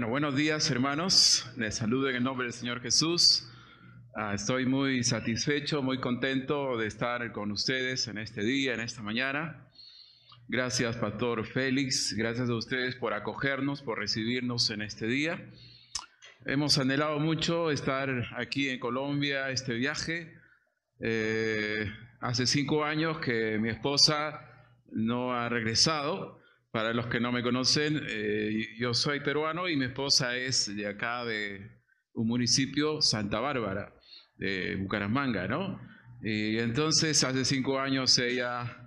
Bueno, buenos días hermanos. Les saludo en el nombre del Señor Jesús. Ah, estoy muy satisfecho, muy contento de estar con ustedes en este día, en esta mañana. Gracias, Pastor Félix. Gracias a ustedes por acogernos, por recibirnos en este día. Hemos anhelado mucho estar aquí en Colombia, este viaje. Eh, hace cinco años que mi esposa no ha regresado para los que no me conocen, eh, yo soy peruano y mi esposa es de acá de un municipio, Santa Bárbara, de Bucaramanga, ¿no? Y entonces hace cinco años ella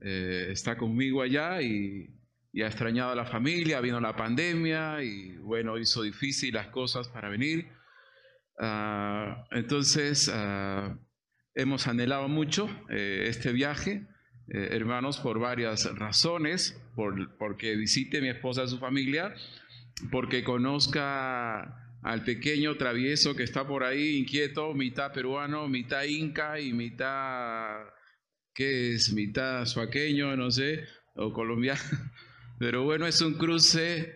eh, está conmigo allá y, ha extrañado a la familia, vino la pandemia y bueno, hizo difícil las cosas para venir. Ah, entonces, ah, hemos anhelado mucho eh, este viaje. Eh, hermanos, por varias razones, por, porque visite mi esposa a su familia, porque conozca al pequeño travieso que está por ahí, inquieto, mitad peruano, mitad inca y mitad, ¿qué es? Mitad suaqueño, no sé, o colombiano. Pero bueno, es un cruce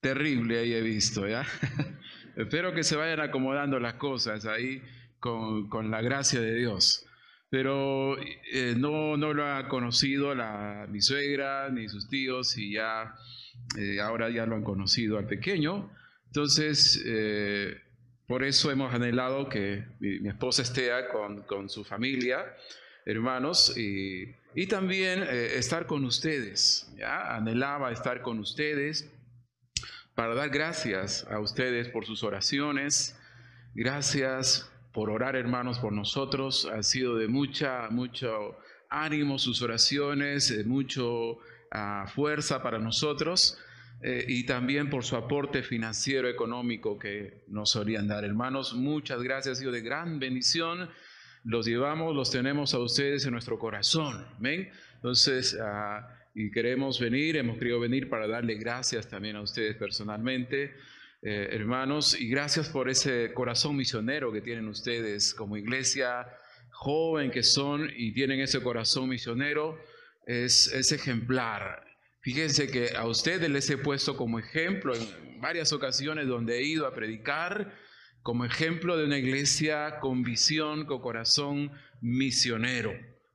terrible ahí he visto, ¿ya? Espero que se vayan acomodando las cosas ahí con, con la gracia de Dios pero eh, no, no lo ha conocido la, mi suegra ni sus tíos y ya eh, ahora ya lo han conocido al pequeño. Entonces, eh, por eso hemos anhelado que mi, esposa esté con, con, su familia, hermanos, y, y también estar con ustedes. ¿ya? Anhelaba estar con ustedes para dar gracias a ustedes por sus oraciones. Gracias por orar, hermanos, por nosotros. Ha sido de mucha, mucho ánimo sus oraciones, de mucho ah, fuerza para nosotros. Eh, y también por su aporte financiero, económico que nos solían dar. Hermanos, muchas gracias, ha sido de gran bendición. Los llevamos, los tenemos a ustedes en nuestro corazón. ¿ven? Entonces, ah, y queremos venir, hemos querido venir para darle gracias también a ustedes personalmente. Eh, hermanos, y gracias por ese corazón misionero que tienen ustedes como iglesia joven que son y tienen ese corazón misionero, es, es ejemplar. Fíjense que a ustedes les he puesto como ejemplo en varias ocasiones donde he ido a predicar, como ejemplo de una iglesia con visión, con corazón misionero.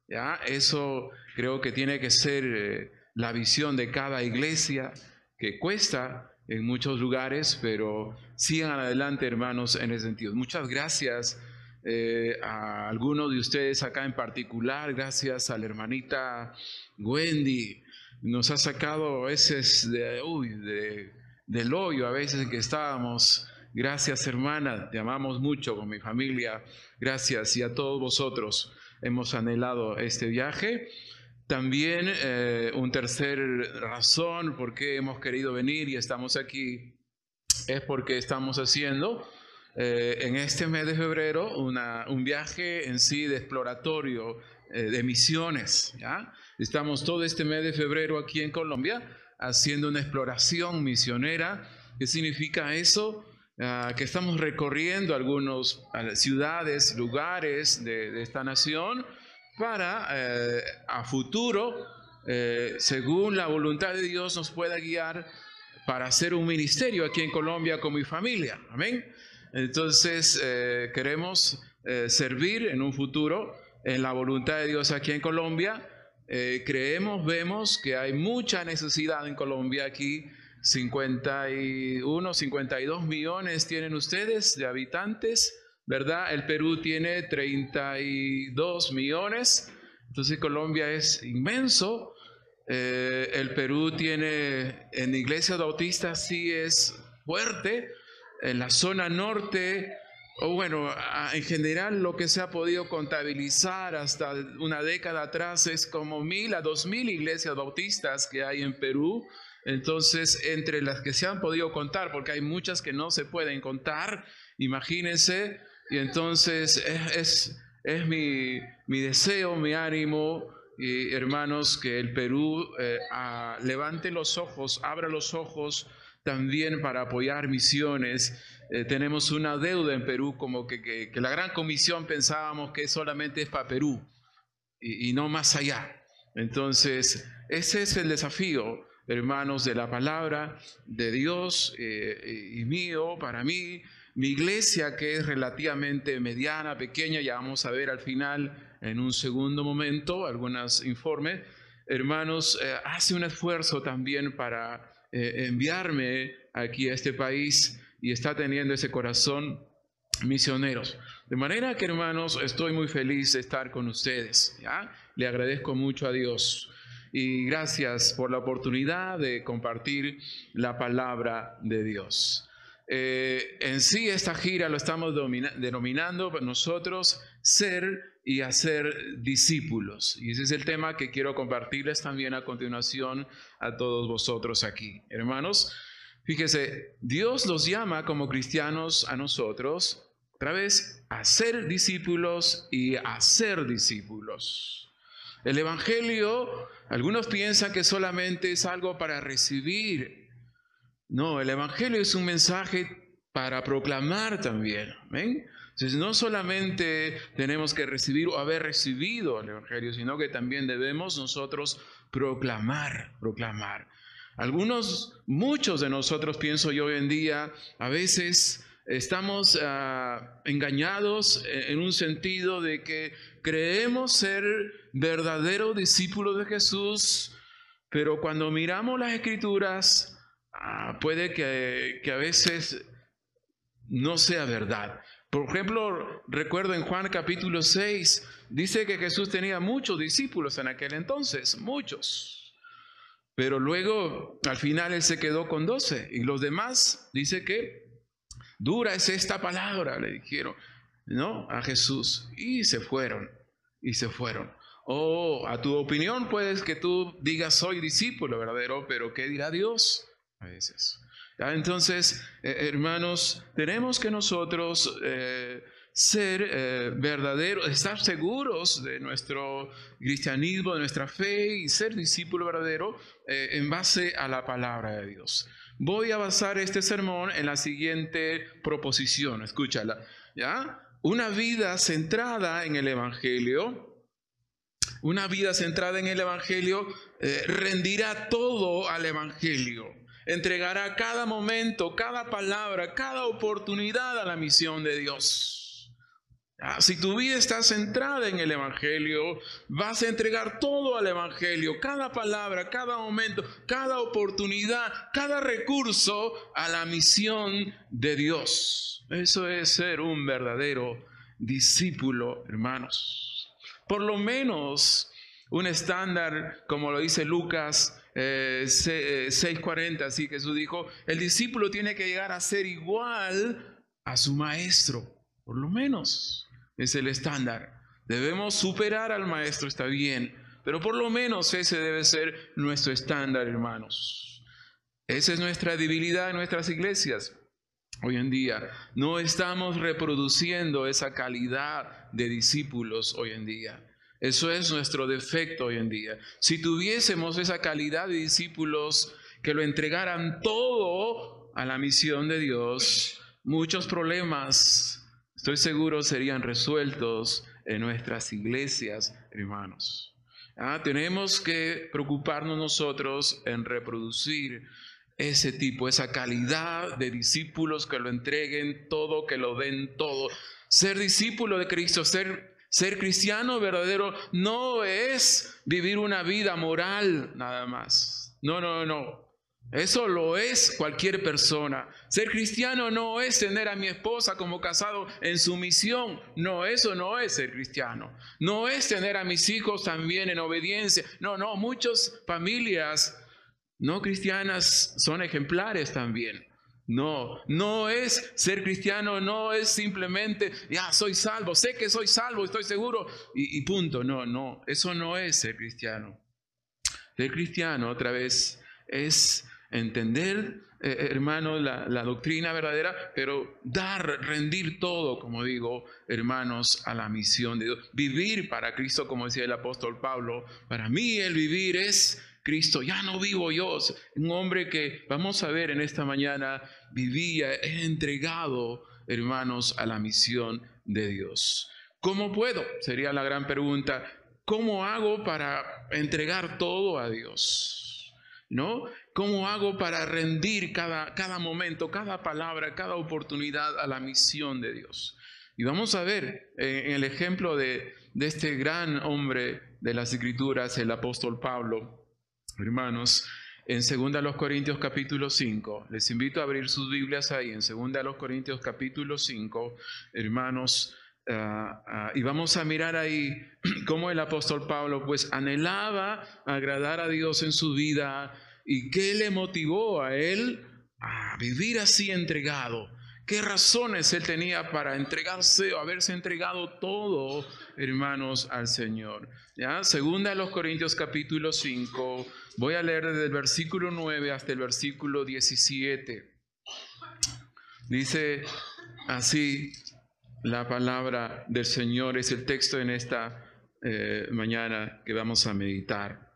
¿ya? Eso creo que tiene que ser eh, la visión de cada iglesia que cuesta en muchos lugares, pero sigan adelante, hermanos, en ese sentido. Muchas gracias eh, a algunos de ustedes acá en particular, gracias a la hermanita Wendy, nos ha sacado a veces de, uy, de, del hoyo, a veces en que estábamos. Gracias, hermana, te amamos mucho con mi familia. Gracias y a todos vosotros hemos anhelado este viaje. También eh, un tercer razón por qué hemos querido venir y estamos aquí es porque estamos haciendo eh, en este mes de febrero un viaje en sí de exploratorio eh, de misiones. ¿ya? Estamos todo este mes de febrero aquí en Colombia haciendo una exploración misionera. ¿Qué significa eso? Ah, que estamos recorriendo algunas ciudades, lugares de, de esta nación para eh, a futuro, eh, según la voluntad de Dios, nos pueda guiar para hacer un ministerio aquí en Colombia con mi familia. Amén. Entonces, eh, queremos servir en un futuro en la voluntad de Dios aquí en Colombia. creemos, vemos que hay mucha necesidad en Colombia aquí. 51, 52 millones tienen ustedes de habitantes. ¿Verdad? El Perú tiene 32 millones, entonces Colombia es inmenso. Eh, el Perú tiene, en iglesias bautistas sí es fuerte, en la zona norte, o bueno, en general lo que se ha podido contabilizar hasta una década atrás es como mil a dos mil iglesias bautistas que hay en Perú. Entonces, entre las que se han podido contar, porque hay muchas que no se pueden contar, imagínense, y entonces es, es, mi, deseo, mi ánimo, y hermanos, que el Perú eh, levante los ojos, abra los ojos también para apoyar misiones. Eh, tenemos una deuda en Perú, como que, que, la gran comisión pensábamos que solamente es para Perú y, y no más allá. Entonces, ese es el desafío hermanos, de la palabra de Dios eh, y mío, para mí, mi iglesia que es relativamente mediana, pequeña, ya vamos a ver al final en un segundo momento algunos informes, hermanos, eh, hace un esfuerzo también para eh, enviarme aquí a este país y está teniendo ese corazón misioneros. De manera que, hermanos, estoy muy feliz de estar con ustedes. Le agradezco mucho a Dios y gracias por la oportunidad de compartir la palabra de Dios. Eh, en sí, esta gira lo estamos denominando nosotros ser y hacer discípulos. Y ese es el tema que quiero compartirles también a continuación a todos vosotros aquí. Hermanos, fíjese, Dios los llama como cristianos a nosotros, otra vez, a ser discípulos y a ser discípulos. El Evangelio, algunos piensan que solamente es algo para recibir. No, el Evangelio es un mensaje para proclamar también. Entonces, no solamente tenemos que recibir o haber recibido el Evangelio, sino que también debemos nosotros proclamar, proclamar. Algunos, muchos de nosotros, pienso yo hoy en día, a veces estamos ah, engañados en un sentido de que creemos ser verdaderos discípulos de Jesús, pero cuando miramos las escrituras, puede que, que a veces no sea verdad. Por ejemplo, recuerdo en Juan capítulo 6, dice que Jesús tenía muchos discípulos en aquel entonces, muchos. Pero luego, al final, él se quedó con doce. Y los demás, dice que dura es esta palabra, le dijeron, ¿no? A Jesús. Y se fueron, y se fueron. Oh, a tu opinión puedes que tú digas soy discípulo verdadero, pero ¿qué dirá Dios? Veces. Entonces, eh, hermanos, tenemos que nosotros eh, ser eh, verdaderos, estar seguros de nuestro cristianismo, de nuestra fe y ser discípulo verdadero en base a la palabra de Dios. Voy a basar este sermón en la siguiente proposición, escúchala, ¿ya? Una vida centrada en el Evangelio, una vida centrada en el Evangelio rendirá todo al Evangelio entregará cada momento, cada palabra, cada oportunidad a la misión de Dios. Ah, si tu vida está centrada en el Evangelio, vas a entregar todo al Evangelio, cada palabra, cada momento, cada oportunidad, cada recurso a la misión de Dios. Eso es ser un verdadero discípulo, hermanos. Por lo menos un estándar, como lo dice Lucas 6:40, eh, así Jesús dijo, el discípulo tiene que llegar a ser igual a su maestro, por lo menos es el estándar. Debemos superar al maestro, está bien, pero por lo menos ese debe ser nuestro estándar, hermanos. Esa es nuestra debilidad en nuestras iglesias. Hoy en día no estamos reproduciendo esa calidad de discípulos hoy en día. Eso es nuestro defecto hoy en día. Si tuviésemos esa calidad de discípulos que lo entregaran todo a la misión de Dios, muchos problemas, estoy seguro, serían resueltos en nuestras iglesias, hermanos. Ah, tenemos que preocuparnos nosotros en reproducir ese tipo, esa calidad de discípulos que lo entreguen todo, que lo den todo. Ser discípulo de Cristo, ser ser cristiano verdadero no es vivir una vida moral nada más. No, no, no. Eso lo es cualquier persona. Ser cristiano no es tener a mi esposa como casado en sumisión. No, eso no es ser cristiano. No es tener a mis hijos también en obediencia. No, no, muchas familias no cristianas son ejemplares también. No, no es ser cristiano, no es simplemente, ya soy salvo, sé que soy salvo, estoy seguro y, punto. No, no, eso no es ser cristiano. Ser cristiano, otra vez, es entender, eh, hermano, la, la, doctrina verdadera, pero dar, rendir todo, como digo, hermanos, a la misión de Dios. Vivir para Cristo, como decía el apóstol Pablo. Para mí el vivir es Cristo, ya no vivo yo. Un hombre que, vamos a ver en esta mañana, vivía entregado, hermanos, a la misión de Dios. ¿Cómo puedo? Sería la gran pregunta. ¿Cómo hago para entregar todo a Dios? ¿no? ¿Cómo hago para rendir cada, cada momento, cada palabra, cada oportunidad a la misión de Dios? Y vamos a ver eh, en el ejemplo de, de este gran hombre de las Escrituras, el apóstol Pablo, hermanos, en 2 Corintios capítulo 5. Les invito a abrir sus Biblias ahí, en 2 Corintios capítulo 5, hermanos, ah, ah, y vamos a mirar ahí cómo el apóstol Pablo pues anhelaba agradar a Dios en su vida y qué le motivó a él a vivir así entregado. ¿Qué razones él tenía para entregarse o haberse entregado todo, hermanos, al Señor? Segunda a los Corintios capítulo 5, voy a leer desde el versículo 9 hasta el versículo 17. Dice así la palabra del Señor, es el texto en esta eh, mañana que vamos a meditar.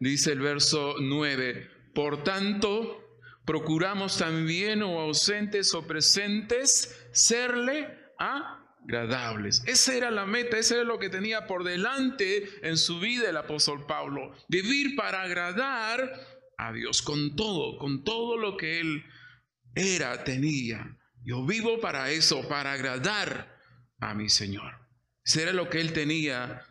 Dice el verso 9, por tanto, procuramos también o ausentes o presentes serle agradables. Esa era la meta, ese era lo que tenía por delante en su vida el apóstol Pablo. Vivir para agradar a Dios con todo, con todo lo que él era, tenía. Yo vivo para eso, para agradar a mi Señor. Ese era lo que él tenía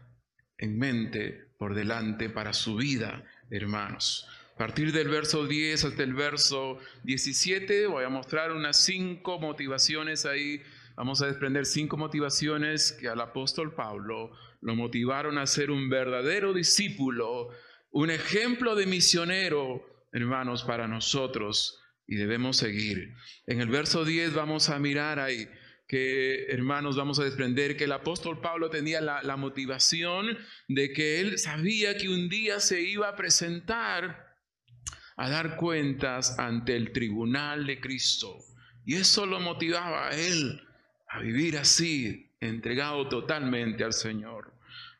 en mente por delante para su vida, hermanos. A partir del verso 10 hasta el verso 17 voy a mostrar unas cinco motivaciones ahí. Vamos a desprender cinco motivaciones que al apóstol Pablo lo motivaron a ser un verdadero discípulo, un ejemplo de misionero, hermanos, para nosotros y debemos seguir. En el verso 10 vamos a mirar ahí que, hermanos, vamos a desprender que el apóstol Pablo tenía la, la motivación de que él sabía que un día se iba a presentar a dar cuentas ante el tribunal de Cristo. Y eso lo motivaba a él a vivir así, entregado totalmente al Señor.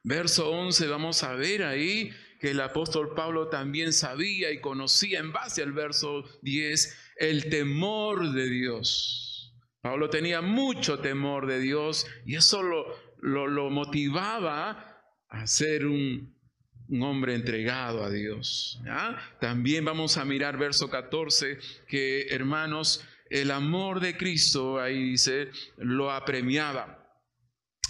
Verso 11, vamos a ver ahí que el apóstol Pablo también sabía y conocía en base al verso 10 el temor de Dios. Pablo tenía mucho temor de Dios y eso lo, lo, lo motivaba a ser un un hombre entregado a Dios. También vamos a mirar verso 14, que hermanos, el amor de Cristo, ahí dice, lo apremiaba,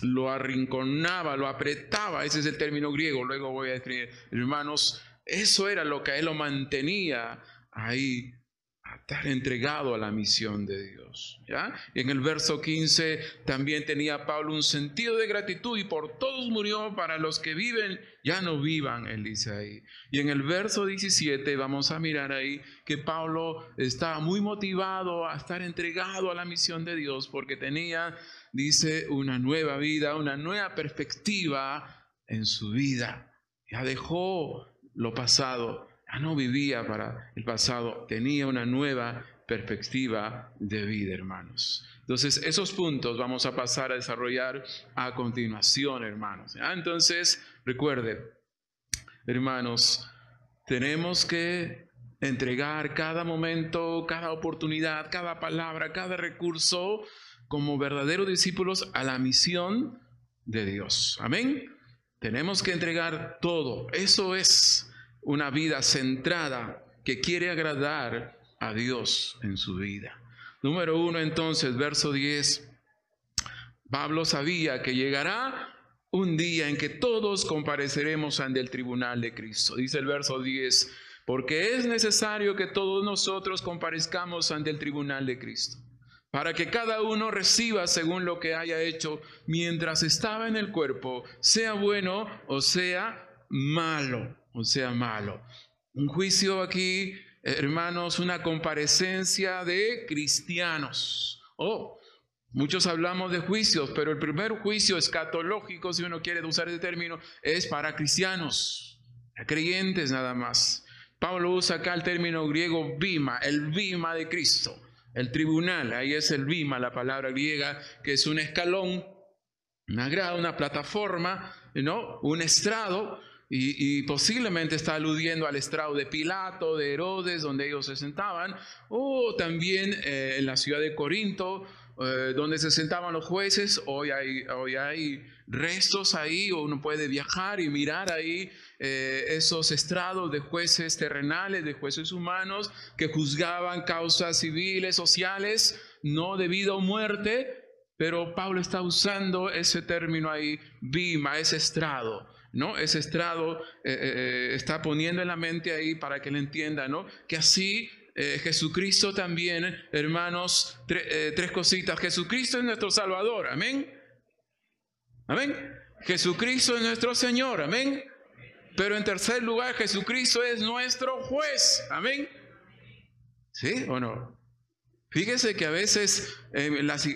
lo arrinconaba, lo apretaba, ese es el término griego, luego voy a escribir, hermanos, eso era lo que él lo mantenía ahí estar entregado a la misión de Dios. ¿ya? en el verso 15 también tenía Pablo un sentido de gratitud y por todos murió para los que viven, ya no vivan, él dice ahí. Y en el verso 17 vamos a mirar ahí que Pablo estaba muy motivado a estar entregado a la misión de Dios porque tenía, dice, una nueva vida, una nueva perspectiva en su vida. Ya dejó lo pasado ya no vivía para el pasado, tenía una nueva perspectiva de vida, hermanos. Entonces, esos puntos vamos a pasar a desarrollar a continuación, hermanos. Entonces, recuerde, hermanos, tenemos que entregar cada momento, cada oportunidad, cada palabra, cada recurso como verdaderos discípulos a la misión de Dios. Amén. Tenemos que entregar todo. Eso es una vida centrada que quiere agradar a Dios en su vida. Número uno, entonces, verso 10. Pablo sabía que llegará un día en que todos compareceremos ante el tribunal de Cristo. Dice el verso 10, porque es necesario que todos nosotros comparezcamos ante el tribunal de Cristo, para que cada uno reciba según lo que haya hecho mientras estaba en el cuerpo, sea bueno o sea malo o sea malo. Un juicio aquí, hermanos, una comparecencia de cristianos. Oh, muchos hablamos de juicios, pero el primer juicio escatológico, si uno quiere usar ese término, es para cristianos, creyentes nada más. Pablo usa acá el término griego bima, el bima de Cristo, el tribunal, ahí es el bima, la palabra griega, que es un escalón, una grada, una plataforma, ¿no? un estrado y, posiblemente está aludiendo al estrado de Pilato, de Herodes, donde ellos se sentaban, o también eh, en la ciudad de Corinto, eh, donde se sentaban los jueces. Hoy hay, hoy hay restos ahí, o uno puede viajar y mirar ahí eh, esos estrados de jueces terrenales, de jueces humanos, que juzgaban causas civiles, sociales, no debido a muerte, pero Pablo está usando ese término ahí, bima, ese estrado. ¿No? Ese estrado eh, eh, está poniendo en la mente ahí para que él entienda, ¿no? Que así Jesucristo también, hermanos, tres cositas. Jesucristo es nuestro Salvador, amén. Amén. Jesucristo es nuestro Señor, amén. Pero en tercer lugar, Jesucristo es nuestro juez, amén. ¿Sí o no? Fíjese que a veces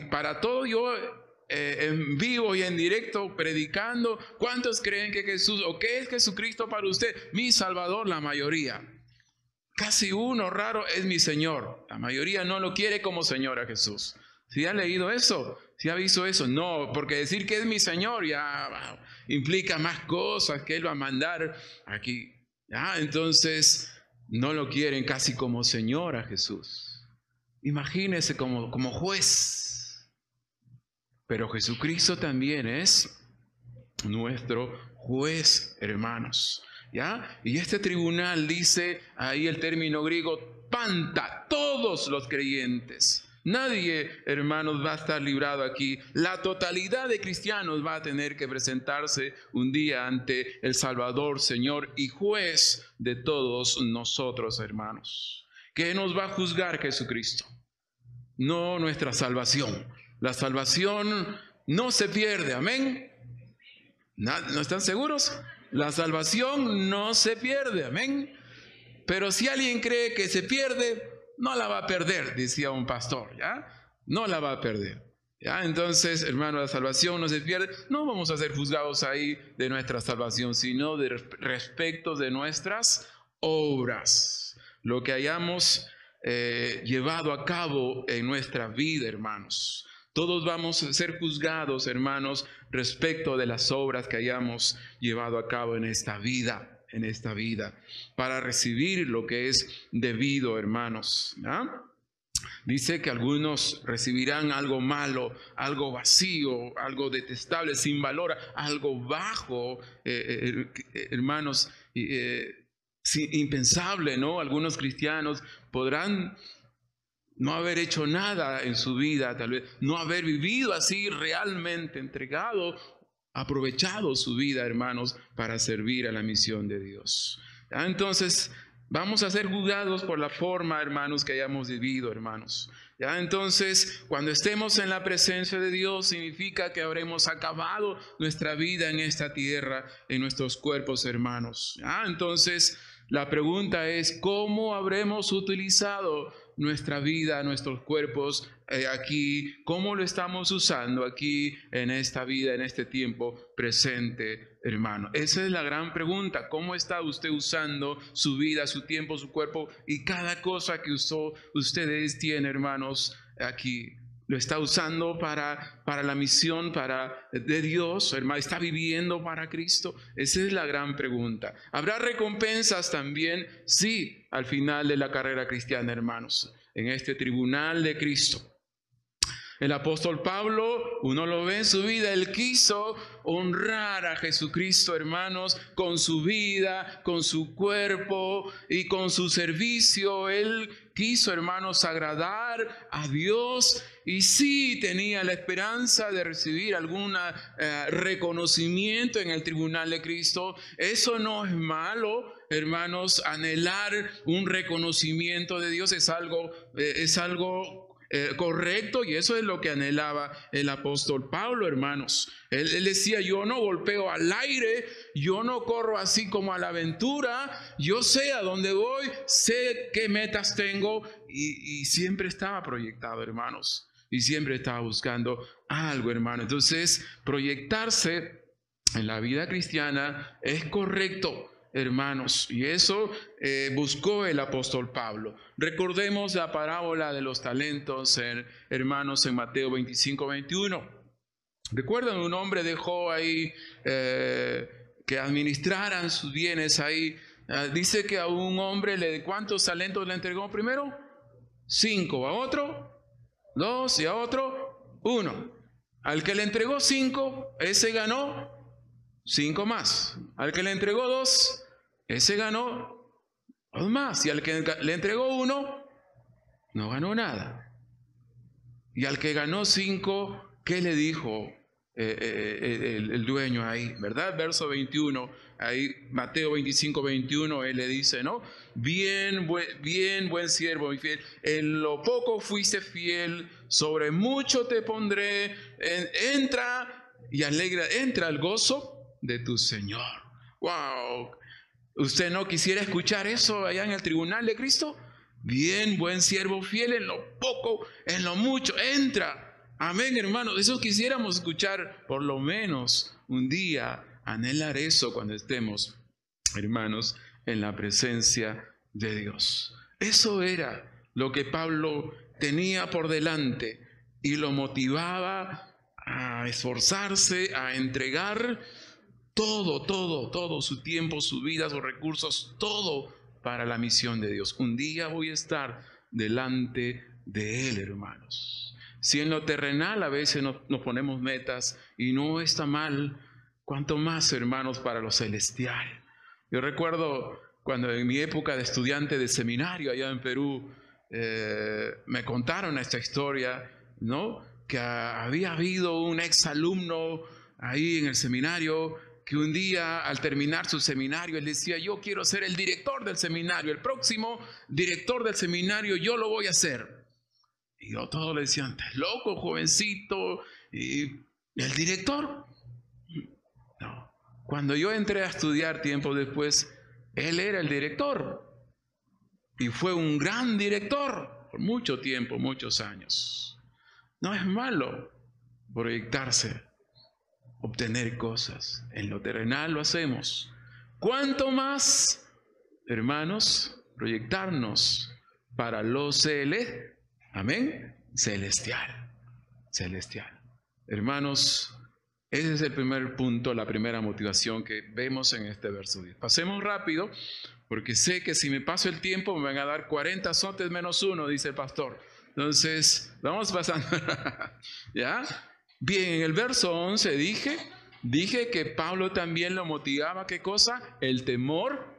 para todo yo eh, en vivo y en directo predicando, ¿cuántos creen que Jesús o qué es Jesucristo para usted? Mi Salvador, la mayoría. Casi uno raro es mi Señor. La mayoría no lo quiere como Señor a Jesús. ¿Sí ha leído eso? ¿Sí ha visto eso? No, porque decir que es mi Señor ya implica más cosas que Él va a mandar aquí. ¿ya? Entonces, no lo quieren casi como Señor a Jesús. Imagínese como, como juez. Pero Jesucristo también es nuestro juez, hermanos. ¿Ya? Y este tribunal dice ahí el término griego, panta, todos los creyentes. Nadie, hermanos, va a estar librado aquí. La totalidad de cristianos va a tener que presentarse un día ante el Salvador, Señor y juez de todos nosotros, hermanos. ¿Qué nos va a juzgar Jesucristo? No nuestra salvación. La salvación no se pierde, amén. ¿No están seguros? La salvación no se pierde, amén. Pero si alguien cree que se pierde, no la va a perder, decía un pastor, ¿ya? No la va a perder. ¿Ya? Entonces, hermano, la salvación no se pierde. No vamos a ser juzgados ahí de nuestra salvación, sino de respecto de nuestras obras. Lo que hayamos eh, llevado a cabo en nuestra vida, hermanos. Todos vamos a ser juzgados, hermanos, respecto de las obras que hayamos llevado a cabo en esta vida en esta vida, para recibir lo que es debido, hermanos. Dice que algunos recibirán algo malo, algo vacío, algo detestable, sin valor, algo bajo, eh, eh, hermanos, eh, impensable, ¿no? Algunos cristianos podrán no haber hecho nada en su vida, tal vez no haber vivido así realmente entregado aprovechado su vida, hermanos, para servir a la misión de Dios. Entonces, vamos a ser juzgados por la forma, hermanos, que hayamos vivido, hermanos. ¿Ya? Entonces, cuando estemos en la presencia de Dios, significa que habremos acabado nuestra vida en esta tierra, en nuestros cuerpos, hermanos. ¿Ya? Entonces, la pregunta es, ¿cómo habremos utilizado nuestra vida, nuestros cuerpos eh, aquí, cómo lo estamos usando aquí en esta vida, en este tiempo presente, hermano. Esa es la gran pregunta, ¿cómo está usted usando su vida, su tiempo, su cuerpo y cada cosa que usó, ustedes tienen, hermanos, aquí? Lo está usando para, para la misión para, de Dios, hermano, está viviendo para Cristo. Esa es la gran pregunta. ¿Habrá recompensas también? Sí, al final de la carrera cristiana, hermanos, en este tribunal de Cristo. El apóstol Pablo, uno lo ve en su vida, él quiso honrar a Jesucristo, hermanos, con su vida, con su cuerpo y con su servicio. Él quiso, hermanos, agradar a Dios y sí tenía la esperanza de recibir algún eh, reconocimiento en el tribunal de Cristo. Eso no es malo, hermanos, anhelar un reconocimiento de Dios es algo, eh, es algo eh, correcto y eso es lo que anhelaba el apóstol Pablo, hermanos. Él, decía, yo no golpeo al aire, yo no corro así como a la aventura, yo sé a dónde voy, sé qué metas tengo y, siempre estaba proyectado, hermanos. Y siempre estaba buscando algo, hermano. Entonces, proyectarse en la vida cristiana es correcto hermanos. Y eso eh, buscó el apóstol Pablo. Recordemos la parábola de los talentos, hermanos, en Mateo 25, 21. Recuerdan, un hombre dejó ahí eh, que administraran sus bienes ahí. Ah, dice que a un hombre, le, ¿cuántos talentos le entregó primero? Cinco. A otro, dos. Y a otro, uno. Al que le entregó cinco, ese ganó cinco más. Al que le entregó dos, ese ganó dos más. Y al que le entregó uno, no ganó nada. Y al que ganó cinco, ¿qué le dijo eh, eh, eh, el, dueño ahí? ¿Verdad? Verso 21, ahí Mateo 25, 21, él le dice, ¿no? Bien, bien, buen siervo, mi fiel. En lo poco fuiste fiel, sobre mucho te pondré. entra y alegra, entra al gozo de tu Señor. ¡Wow! ¿Usted no quisiera escuchar eso allá en el tribunal de Cristo? Bien, buen siervo fiel en lo poco, en lo mucho, entra. Amén, hermano. Eso quisiéramos escuchar por lo menos un día, anhelar eso cuando estemos, hermanos, en la presencia de Dios. Eso era lo que Pablo tenía por delante y lo motivaba a esforzarse, a entregar todo, todo, todo, su tiempo, su vida, sus recursos, todo para la misión de Dios. Un día voy a estar delante de Él, hermanos. Si en lo terrenal a veces nos, ponemos metas y no está mal, cuanto más, hermanos, para lo celestial. Yo recuerdo cuando en mi época de estudiante de seminario allá en Perú, eh, me contaron esta historia, ¿no? Que había habido un ex alumno ahí en el seminario que un día al terminar su seminario, él decía, yo quiero ser el director del seminario, el próximo director del seminario, yo lo voy a hacer. Y yo todos le decían, estás loco, jovencito, y el director. No. Cuando yo entré a estudiar tiempo después, él era el director. Y fue un gran director por mucho tiempo, muchos años. No es malo proyectarse obtener cosas. En lo terrenal lo hacemos. ¿Cuánto más, hermanos, proyectarnos para lo cele, amén, celestial, celestial. Hermanos, ese es el primer punto, la primera motivación que vemos en este verso 10. Pasemos rápido, porque sé que si me paso el tiempo me van a dar 40 azotes menos uno, dice el pastor. Entonces, vamos pasando. ¿Ya? Bien, en el verso 11 dije, dije que Pablo también lo motivaba, ¿qué cosa? El temor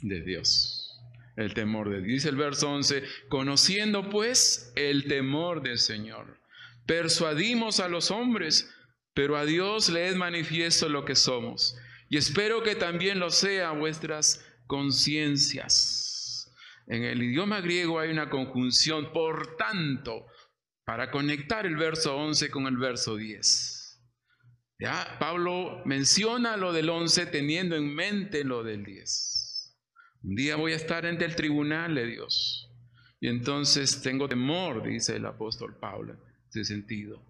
de Dios. El temor de Dios. Dice el verso 11, conociendo pues el temor del Señor, persuadimos a los hombres, pero a Dios le es manifiesto lo que somos. Y espero que también lo sea vuestras conciencias. En el idioma griego hay una conjunción, por tanto, para conectar el verso 11 con el verso 10. Ya, Pablo menciona lo del 11 teniendo en mente lo del 10. Un día voy a estar ante el tribunal de Dios. Y entonces tengo temor, dice el apóstol Pablo, en ese sentido.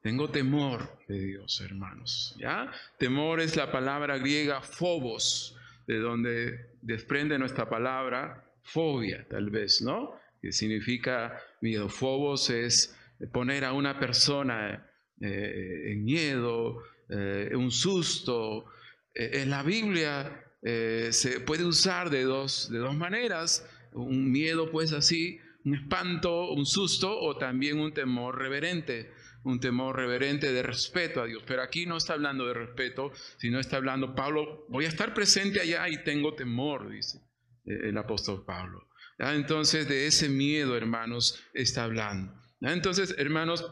Tengo temor de Dios, hermanos. ¿Ya? Temor es la palabra griega phobos, de donde desprende nuestra palabra fobia, tal vez, ¿no? Que significa miedo. Phobos es poner a una persona eh, en miedo, eh, un susto. Eh, en la Biblia se puede usar de dos, de dos maneras, un miedo pues así, un espanto, un susto o también un temor reverente, un temor reverente de respeto a Dios. Pero aquí no está hablando de respeto, sino está hablando, Pablo, voy a estar presente allá y tengo temor, dice el apóstol Pablo. Entonces de ese miedo, hermanos, está hablando. Entonces, hermanos,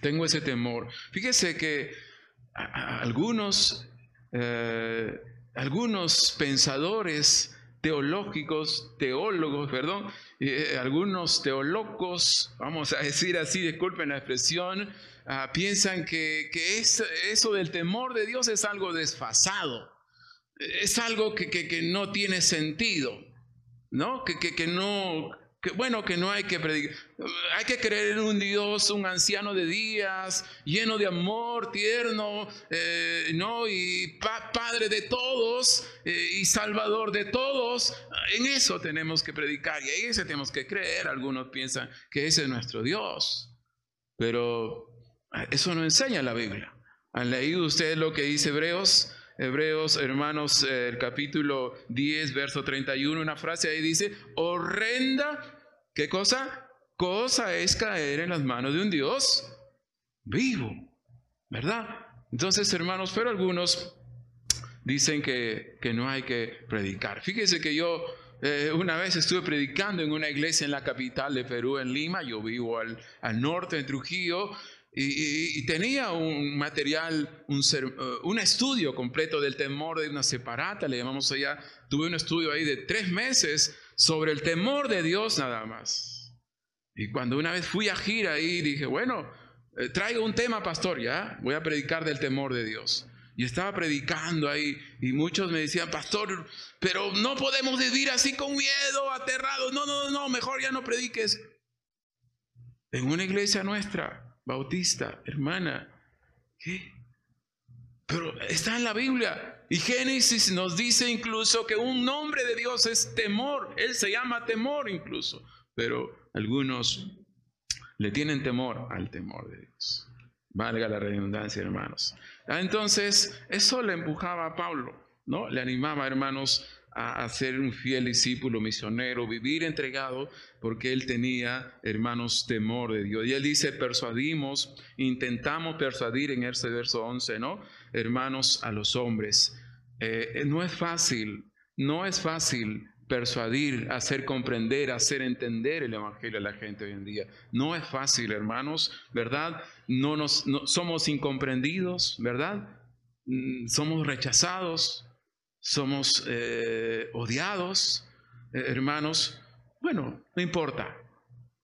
tengo ese temor. Fíjese que algunos, eh, algunos pensadores teológicos, teólogos, perdón, eh, algunos teólogos, vamos a decir así, disculpen la expresión, ah, piensan que, eso del temor de Dios es algo desfasado, es algo que, no tiene sentido, ¿no? Que, que, no, que, bueno, que no hay que predicar. Hay que creer en un Dios, un anciano de días, lleno de amor, tierno, eh, ¿no? Y Padre de todos eh, y Salvador de todos. En eso tenemos que predicar y en eso tenemos que creer. Algunos piensan que ese es nuestro Dios. Pero eso no enseña la Biblia. ¿Han leído ustedes lo que dice Hebreos? Hebreos, hermanos, el capítulo 10, verso 31, una frase ahí dice, horrenda, ¿qué cosa? Cosa es caer en las manos de un Dios vivo, ¿verdad? Entonces, hermanos, pero algunos dicen que, que no hay que predicar. Fíjese que yo eh, una vez estuve predicando en una iglesia en la capital de Perú, en Lima, yo vivo al, al norte, en Trujillo, y, tenía un material, un, uh, un, estudio completo del temor de una separata, le llamamos allá, tuve un estudio ahí de tres meses sobre el temor de Dios nada más. Y cuando una vez fui a gira ahí, dije, bueno, eh, traigo un tema, pastor, ya, voy a predicar del temor de Dios. Y estaba predicando ahí y muchos me decían, pastor, pero no podemos vivir así con miedo, aterrados. No, no, no, mejor ya no prediques. En una iglesia nuestra, bautista, hermana, ¿qué? Pero está en la Biblia. Y Génesis nos dice incluso que un nombre de Dios es temor. Él se llama temor incluso. Pero algunos le tienen temor al temor de Dios. Valga la redundancia, hermanos. Ah, entonces, eso le empujaba a Pablo, ¿no? Le animaba, hermanos, a, ser un fiel discípulo misionero, vivir entregado, porque él tenía, hermanos, temor de Dios. Y él dice, persuadimos, intentamos persuadir en ese verso 11, ¿no? Hermanos, a los hombres. Eh, no es fácil, no es fácil persuadir, hacer comprender, hacer entender el Evangelio a la gente hoy en día. No es fácil, hermanos, ¿verdad? No nos somos incomprendidos, ¿verdad? Mm, somos rechazados, somos eh, odiados, eh, hermanos. Bueno, no importa.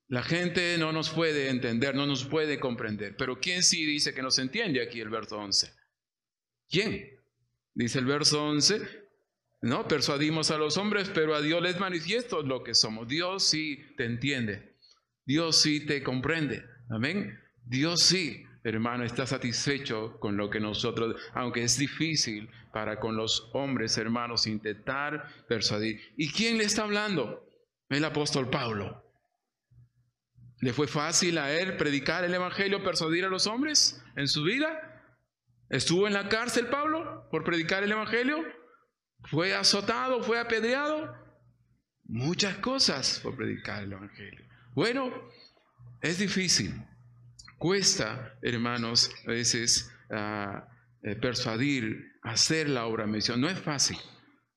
La gente no nos puede entender, no nos puede comprender. Pero ¿quién sí dice que nos entiende aquí el verso 11? ¿Quién? Dice el verso 11, no, persuadimos a los hombres, pero a Dios les manifiesto lo que somos. Dios sí te entiende. Dios sí te comprende. Amén. Dios sí, hermano, está satisfecho con lo que nosotros, aunque es difícil para con los hombres, hermanos, intentar persuadir. ¿Y quién le está hablando? El apóstol Pablo. ¿Le fue fácil a él predicar el Evangelio, persuadir a los hombres en su vida? ¿Estuvo en la cárcel Pablo por predicar el Evangelio? fue azotado, fue apedreado, muchas cosas por predicar el Evangelio. Bueno, es difícil, cuesta, hermanos, a veces ah, eh, persuadir, hacer la obra misión. No es fácil,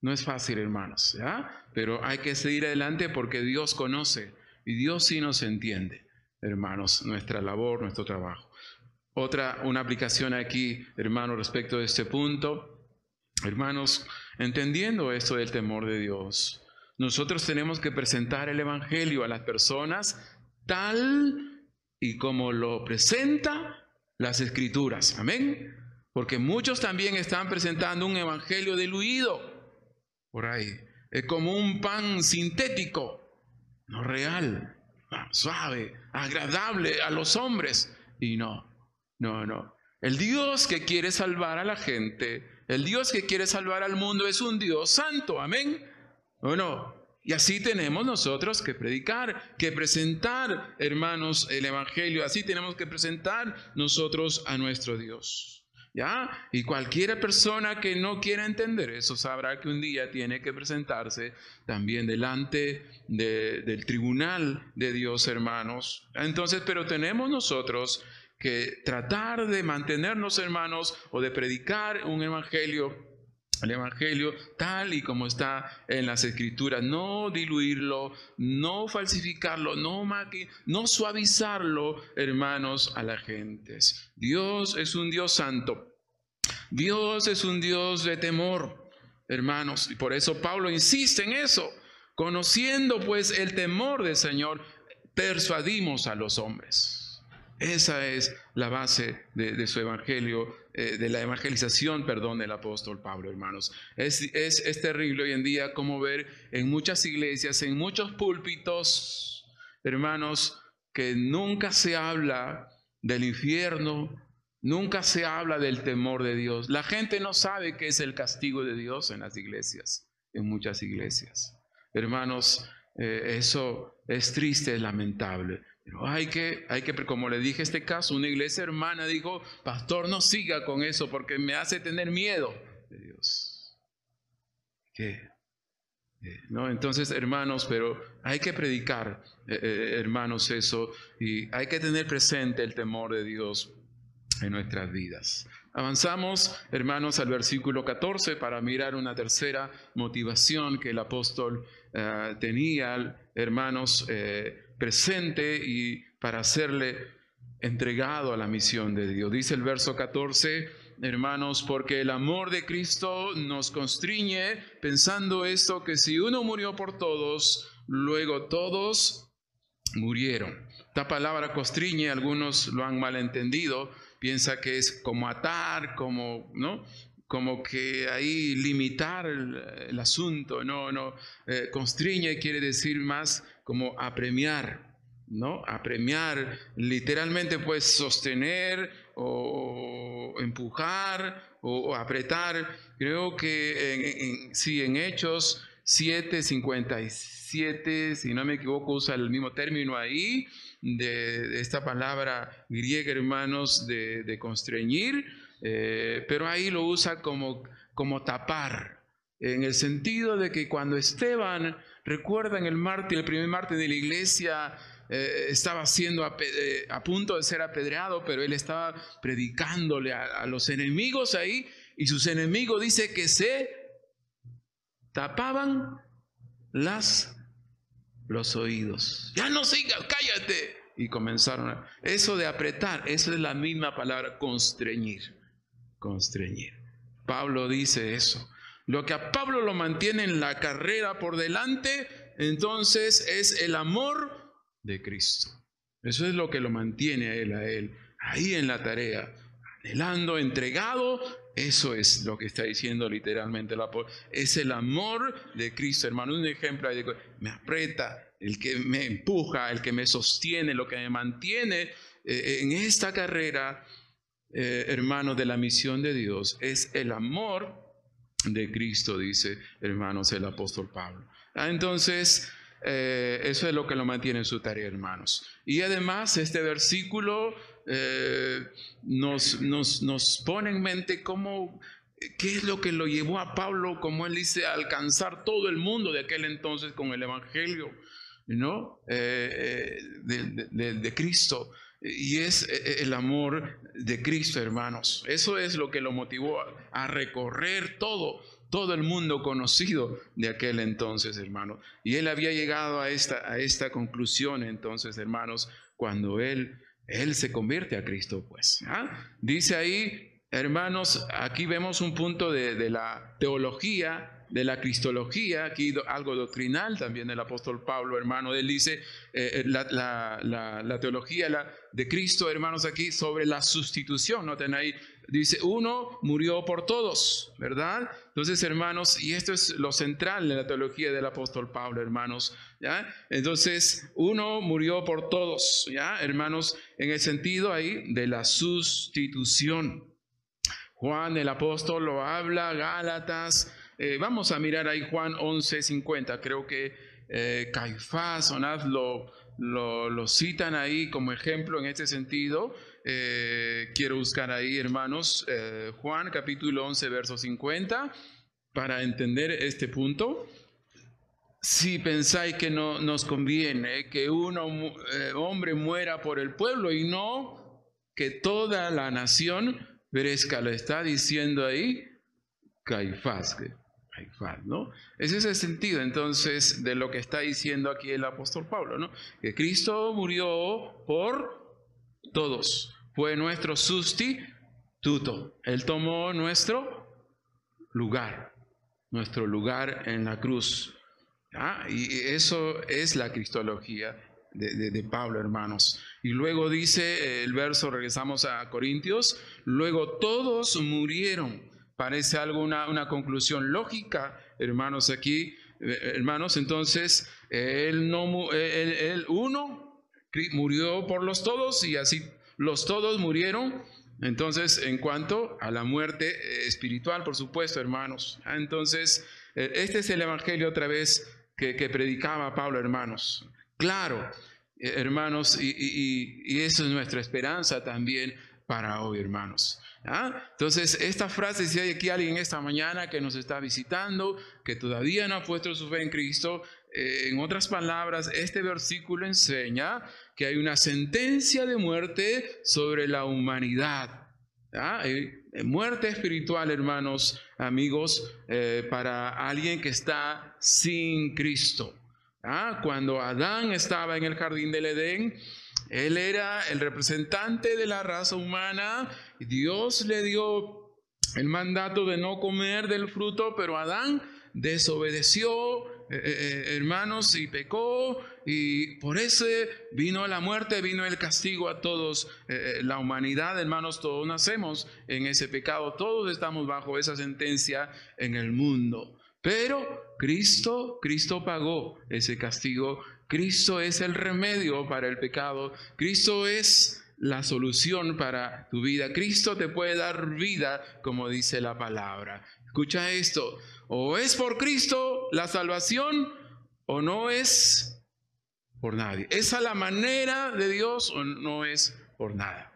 no es fácil, hermanos, pero hay que seguir adelante porque Dios conoce y Dios sí nos entiende, hermanos, nuestra labor, nuestro trabajo. Otra, una aplicación aquí, hermanos, respecto de este punto. Hermanos, entendiendo esto del temor de Dios, nosotros tenemos que presentar el Evangelio a las personas tal y como lo presenta las Escrituras. Amén. Porque muchos también están presentando un Evangelio diluido por ahí. Es como un pan sintético, no real, suave, agradable a los hombres. Y no, no, no. El Dios que quiere salvar a la gente el Dios que quiere salvar al mundo es un Dios santo, amén. ¿O no? Y así tenemos nosotros que predicar, que presentar, hermanos, el Evangelio. Así tenemos que presentar nosotros a nuestro Dios. ¿Ya? Y cualquier persona que no quiera entender eso sabrá que un día tiene que presentarse también delante del tribunal de Dios, hermanos. Entonces, pero tenemos nosotros que tratar de mantenernos hermanos o de predicar un evangelio, el evangelio tal y como está en las escrituras, no diluirlo, no falsificarlo, no no suavizarlo, hermanos, a la gente. Dios es un Dios santo. Dios es un Dios de temor, hermanos, y por eso Pablo insiste en eso. Conociendo pues el temor del Señor, persuadimos a los hombres. Esa es la base de, su evangelio, eh, de la evangelización, perdón, del apóstol Pablo, hermanos. Es, es, terrible hoy en día como ver en muchas iglesias, en muchos púlpitos, hermanos, que nunca se habla del infierno, nunca se habla del temor de Dios. La gente no sabe qué es el castigo de Dios en las iglesias, en muchas iglesias. Hermanos, eh, eso es triste, es lamentable. Pero hay que, hay que, como le dije este caso, una iglesia hermana dijo, pastor, no siga con eso porque me hace tener miedo de Dios. ¿Qué? ¿No? Entonces, hermanos, pero hay que predicar, eh, eh, hermanos, eso, y hay que tener presente el temor de Dios en nuestras vidas. Avanzamos, hermanos, al versículo 14 para mirar una tercera motivación que el apóstol eh, tenía, hermanos, eh, presente y para hacerle entregado a la misión de Dios. Dice el verso 14, hermanos, porque el amor de Cristo nos constriñe pensando esto, que si uno murió por todos, luego todos murieron. Esta palabra constriñe, algunos lo han malentendido, piensa que es como atar, como, ¿no? Como que ahí limitar el, asunto, no, no, eh, constriñe quiere decir más como apremiar, ¿no? Apremiar, literalmente pues sostener o, empujar o, apretar. Creo que en, sí, en Hechos 7:57, si no me equivoco, usa el mismo término ahí, de, esta palabra griega, hermanos, de, constreñir, eh, pero ahí lo usa como, como tapar, en el sentido de que cuando Esteban, recuerdan el mártir, el primer mártir de la iglesia, eh, estaba siendo eh, a, punto de ser apedreado, pero él estaba predicándole a, a los enemigos ahí, y sus enemigos dice que se tapaban las los oídos. Ya no sigas, cállate. Y comenzaron a... Eso de apretar, eso es la misma palabra, constreñir. Constreñir. Pablo dice eso. Lo que a Pablo lo mantiene en la carrera por delante, entonces es el amor de Cristo. Eso es lo que lo mantiene a él, a él, ahí en la tarea, anhelando, entregado. Eso es lo que está diciendo literalmente el apóstol. Es el amor de Cristo, hermano. Un ejemplo me aprieta, el que me empuja, el que me sostiene, lo que me mantiene eh, en esta carrera, eh, hermano, de la misión de Dios, es el amor de Cristo, dice, hermanos, el apóstol Pablo. Ah, entonces, eh, eso es lo que lo mantiene en su tarea, hermanos. Y además, este versículo nos, nos, nos pone en mente cómo ¿Qué es lo que lo llevó a Pablo, como él dice, a alcanzar todo el mundo de aquel entonces con el Evangelio? ¿No? Eh, eh, de, Cristo. Y es eh, el amor de Cristo, hermanos. Eso es lo que lo motivó a, recorrer todo, todo el mundo conocido de aquel entonces, hermano. Y él había llegado a esta, a esta conclusión, entonces, hermanos, cuando él, él se convierte a Cristo, pues. ¿ah? Dice ahí, hermanos, aquí vemos un punto de, de la teología de la cristología, aquí algo doctrinal también del apóstol Pablo, hermano, él dice eh, eh, la, teología de Cristo, hermanos, aquí sobre la sustitución, noten ahí, dice, uno murió por todos, ¿verdad? Entonces, hermanos, y esto es lo central de la teología del apóstol Pablo, hermanos, ¿ya? Entonces, uno murió por todos, ¿ya? Hermanos, en el sentido ahí de la sustitución. Juan el apóstol lo habla, Gálatas, eh, vamos a mirar ahí Juan 11:50. Creo que eh, Caifás, Onaz lo, lo, citan ahí como ejemplo en este sentido. Eh, quiero buscar ahí, hermanos, Juan capítulo 11, verso 50, para entender este punto. Si pensáis que no nos conviene que un hombre muera por el pueblo y no que toda la nación perezca, lo está diciendo ahí Caifás. ¿No? Ese es el sentido entonces de lo que está diciendo aquí el apóstol Pablo, ¿no? Que Cristo murió por todos, fue nuestro sustituto. Él tomó nuestro lugar, nuestro lugar en la cruz. Y eso es la cristología de, de, Pablo, hermanos. Y luego dice el verso, regresamos a Corintios, luego todos murieron Parece algo una, conclusión lógica, hermanos, aquí, eh, hermanos. Entonces, él, no, él, uno murió por los todos y así los todos murieron. Entonces, en cuanto a la muerte eh, espiritual, por supuesto, hermanos. Ah, entonces, eh, este es el Evangelio otra vez que, predicaba Pablo, hermanos. Claro, hermanos, y, y eso es nuestra esperanza también para hoy, hermanos. ¿Ah? Entonces, esta frase, si hay aquí alguien esta mañana que nos está visitando, que todavía no ha puesto su fe en Cristo, eh, en otras palabras, este versículo enseña que hay una sentencia de muerte sobre la humanidad. ¿ah? Eh, eh, muerte espiritual, hermanos, amigos, para alguien que está sin Cristo. ¿ah? Cuando Adán estaba en el jardín del Edén, él era el representante de la raza humana. Dios le dio el mandato de no comer del fruto, pero Adán desobedeció, eh, eh, hermanos, y pecó, y por eso vino la muerte, vino el castigo a todos. Eh, la humanidad, hermanos, todos nacemos en ese pecado, todos estamos bajo esa sentencia en el mundo. Pero Cristo, Cristo pagó ese castigo. Cristo es el remedio para el pecado. Cristo es la solución para tu vida. Cristo te puede dar vida, como dice la palabra. Escucha esto. O es por Cristo la salvación o no es por nadie. ¿Esa la manera de Dios o no es por nada?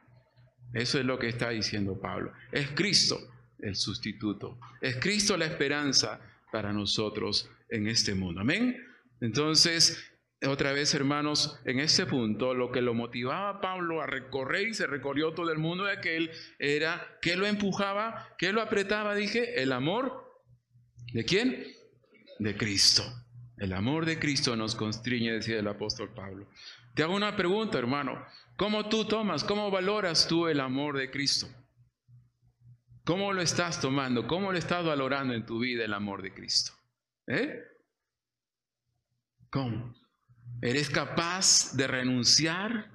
Eso es lo que está diciendo Pablo. Es Cristo el sustituto. Es Cristo la esperanza para nosotros en este mundo. Amén. Entonces, otra vez, hermanos, en este punto, lo que lo motivaba a Pablo a recorrer y se recorrió todo el mundo de aquel era que lo empujaba, que lo apretaba, dije, el amor de quién? De Cristo. El amor de Cristo nos constriñe, decía el apóstol Pablo. Te hago una pregunta, hermano. ¿Cómo tú tomas, cómo valoras tú el amor de Cristo? ¿Cómo lo estás tomando? ¿Cómo lo estás valorando en tu vida el amor de Cristo? ¿Eh? ¿Cómo? ¿Eres capaz de renunciar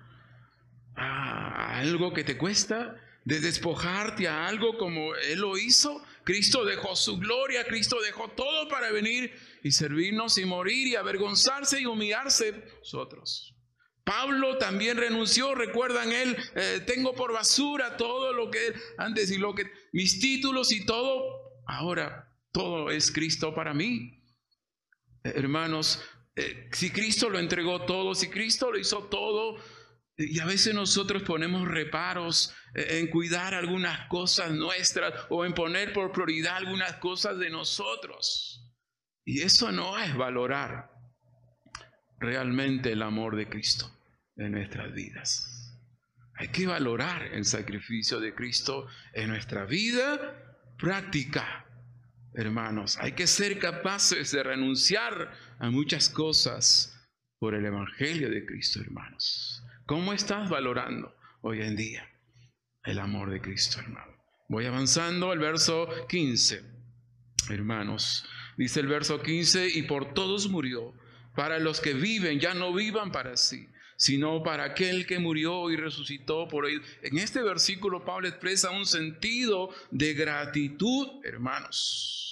a algo que te cuesta? ¿De despojarte a algo como Él lo hizo? Cristo dejó su gloria, Cristo dejó todo para venir y servirnos y morir y avergonzarse y humillarse nosotros. Pablo también renunció, recuerdan él, eh, tengo por basura todo lo que antes y lo que mis títulos y todo, ahora todo es Cristo para mí. Hermanos, eh, si Cristo lo entregó todo, si Cristo lo hizo todo, y a veces nosotros ponemos reparos eh, en cuidar algunas cosas nuestras o en poner por prioridad algunas cosas de nosotros. Y eso no es valorar realmente el amor de Cristo en nuestras vidas. Hay que valorar el sacrificio de Cristo en nuestra vida práctica hermanos. Hay que ser capaces de renunciar a muchas cosas por el Evangelio de Cristo, hermanos. ¿Cómo estás valorando hoy en día el amor de Cristo, hermano? Voy avanzando al verso 15, hermanos. Dice el verso 15, y por todos murió, para los que viven, ya no vivan para sí, sino para aquel que murió y resucitó por ellos. En este versículo Pablo expresa un sentido de gratitud, hermanos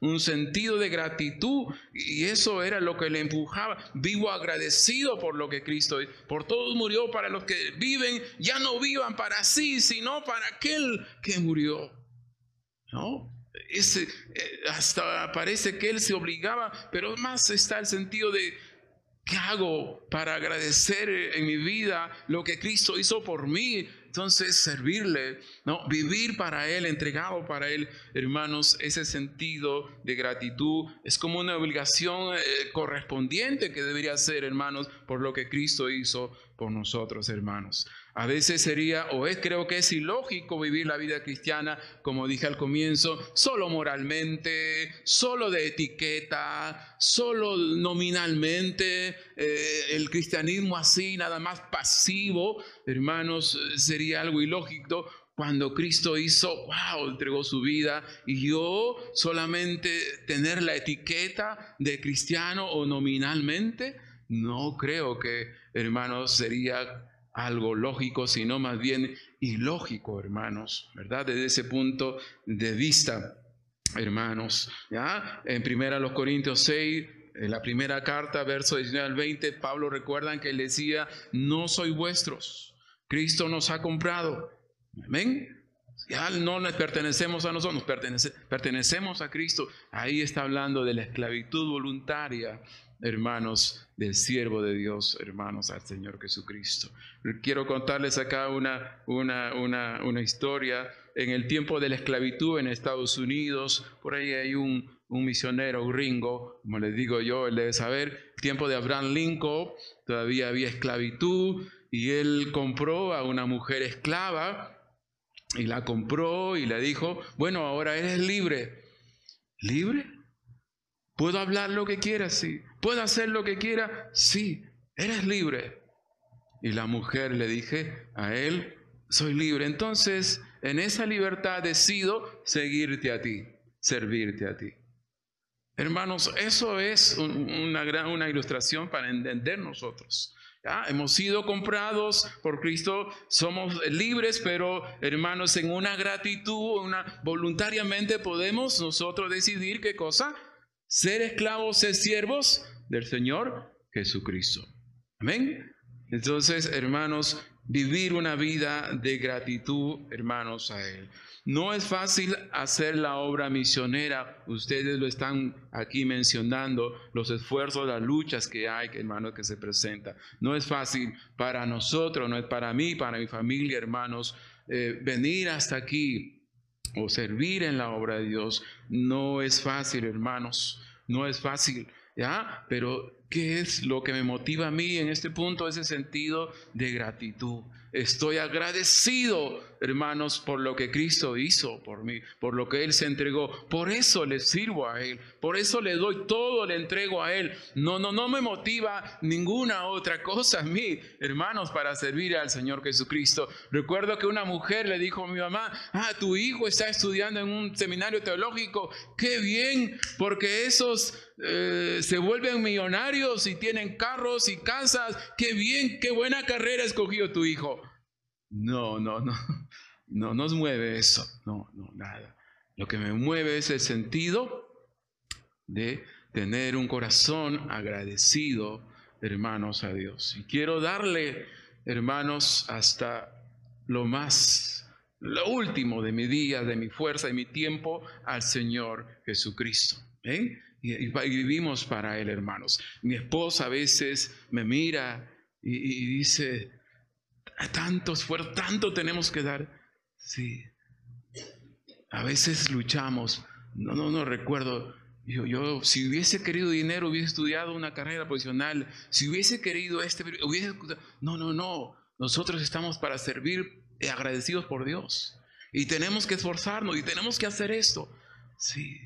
un sentido de gratitud y eso era lo que le empujaba. Vivo agradecido por lo que Cristo por todos murió para los que viven, ya no vivan para sí, sino para aquel que murió. ¿No? Ese, eh, hasta parece que él se obligaba, pero más está el sentido de ¿qué hago para agradecer en mi vida lo que Cristo hizo por mí? Entonces, servirle, ¿no? Vivir para Él, entregado para Él, hermanos, ese sentido de gratitud es como una obligación eh, correspondiente que debería ser, hermanos, por lo que Cristo hizo por nosotros, hermanos. A veces sería, o es, creo que es ilógico vivir la vida cristiana, como dije al comienzo, solo moralmente, solo de etiqueta, solo nominalmente, eh, el cristianismo así, nada más pasivo, hermanos, sería algo ilógico cuando Cristo hizo, wow, entregó su vida y yo solamente tener la etiqueta de cristiano o nominalmente, no creo que, hermanos, sería algo lógico, sino más bien ilógico, hermanos, ¿verdad? Desde ese punto de vista, hermanos, ¿ya? En primera los Corintios 6, en la primera carta, verso 19 al 20, Pablo recuerdan que él decía, no soy vuestros, Cristo nos ha comprado. Amén. Ya no nos pertenecemos a nosotros, pertenecemos a Cristo. Ahí está hablando de la esclavitud voluntaria hermanos, del siervo de Dios, hermanos, al Señor Jesucristo. Quiero contarles acá una, una, una, una historia. En el tiempo de la esclavitud en Estados Unidos, por ahí hay un, un misionero gringo, como les digo yo, él debe saber, tiempo de Abraham Lincoln, todavía había esclavitud y él compró a una mujer esclava y la compró y le dijo, bueno, ahora eres libre. ¿Libre? ¿Puedo hablar lo que quiera? Sí. ¿Puedo hacer lo que quiera? Sí. Eres libre. Y la mujer le dije a él, soy libre. Entonces, en esa libertad decido seguirte a ti, servirte a ti. Hermanos, eso es una, gran, una ilustración para entender nosotros. Hemos sido comprados por Cristo, somos libres, pero hermanos, en una gratitud, voluntariamente podemos nosotros decidir qué cosa, ser esclavos, ser siervos del Señor Jesucristo. Amén. Entonces, hermanos, vivir una vida de gratitud, hermanos, a Él. No es fácil hacer la obra misionera. Ustedes lo están aquí mencionando, los esfuerzos, las luchas que hay, hermanos, que se presentan. No es fácil para nosotros, no es para mí, para mi familia, hermanos, eh, venir hasta aquí o servir en la obra de Dios. No es fácil, hermanos. No es fácil, ¿ya? Pero ¿qué es lo que me motiva a mí en este punto? Ese sentido de gratitud. Estoy agradecido, hermanos, por lo que Cristo hizo por mí, por lo que Él se entregó. Por eso le sirvo a Él, por eso le doy todo, le entrego a Él. No, no, no me motiva ninguna otra cosa a mí, hermanos, para servir al Señor Jesucristo. Recuerdo que una mujer le dijo a mi mamá, ah, tu hijo está estudiando en un seminario teológico. Qué bien, porque esos eh, se vuelven millonarios y tienen carros y casas. Qué bien, qué buena carrera escogió tu hijo. No, no, no, no nos mueve eso, no, no, nada. Lo que me mueve es el sentido de tener un corazón agradecido, hermanos, a Dios. Y quiero darle, hermanos, hasta lo más, lo último de mi día, de mi fuerza y mi tiempo al Señor Jesucristo. ¿eh? Y, vivimos para Él, hermanos. Mi esposa a veces me mira y dice, tanto esfuerzo, tanto tenemos que dar. Sí. A veces luchamos. No, no, no recuerdo. Yo, yo, si hubiese querido dinero, hubiese estudiado una carrera profesional. Si hubiese querido este, hubiese... No, no, no. Nosotros estamos para servir agradecidos por Dios. Y tenemos que esforzarnos y tenemos que hacer esto. Sí,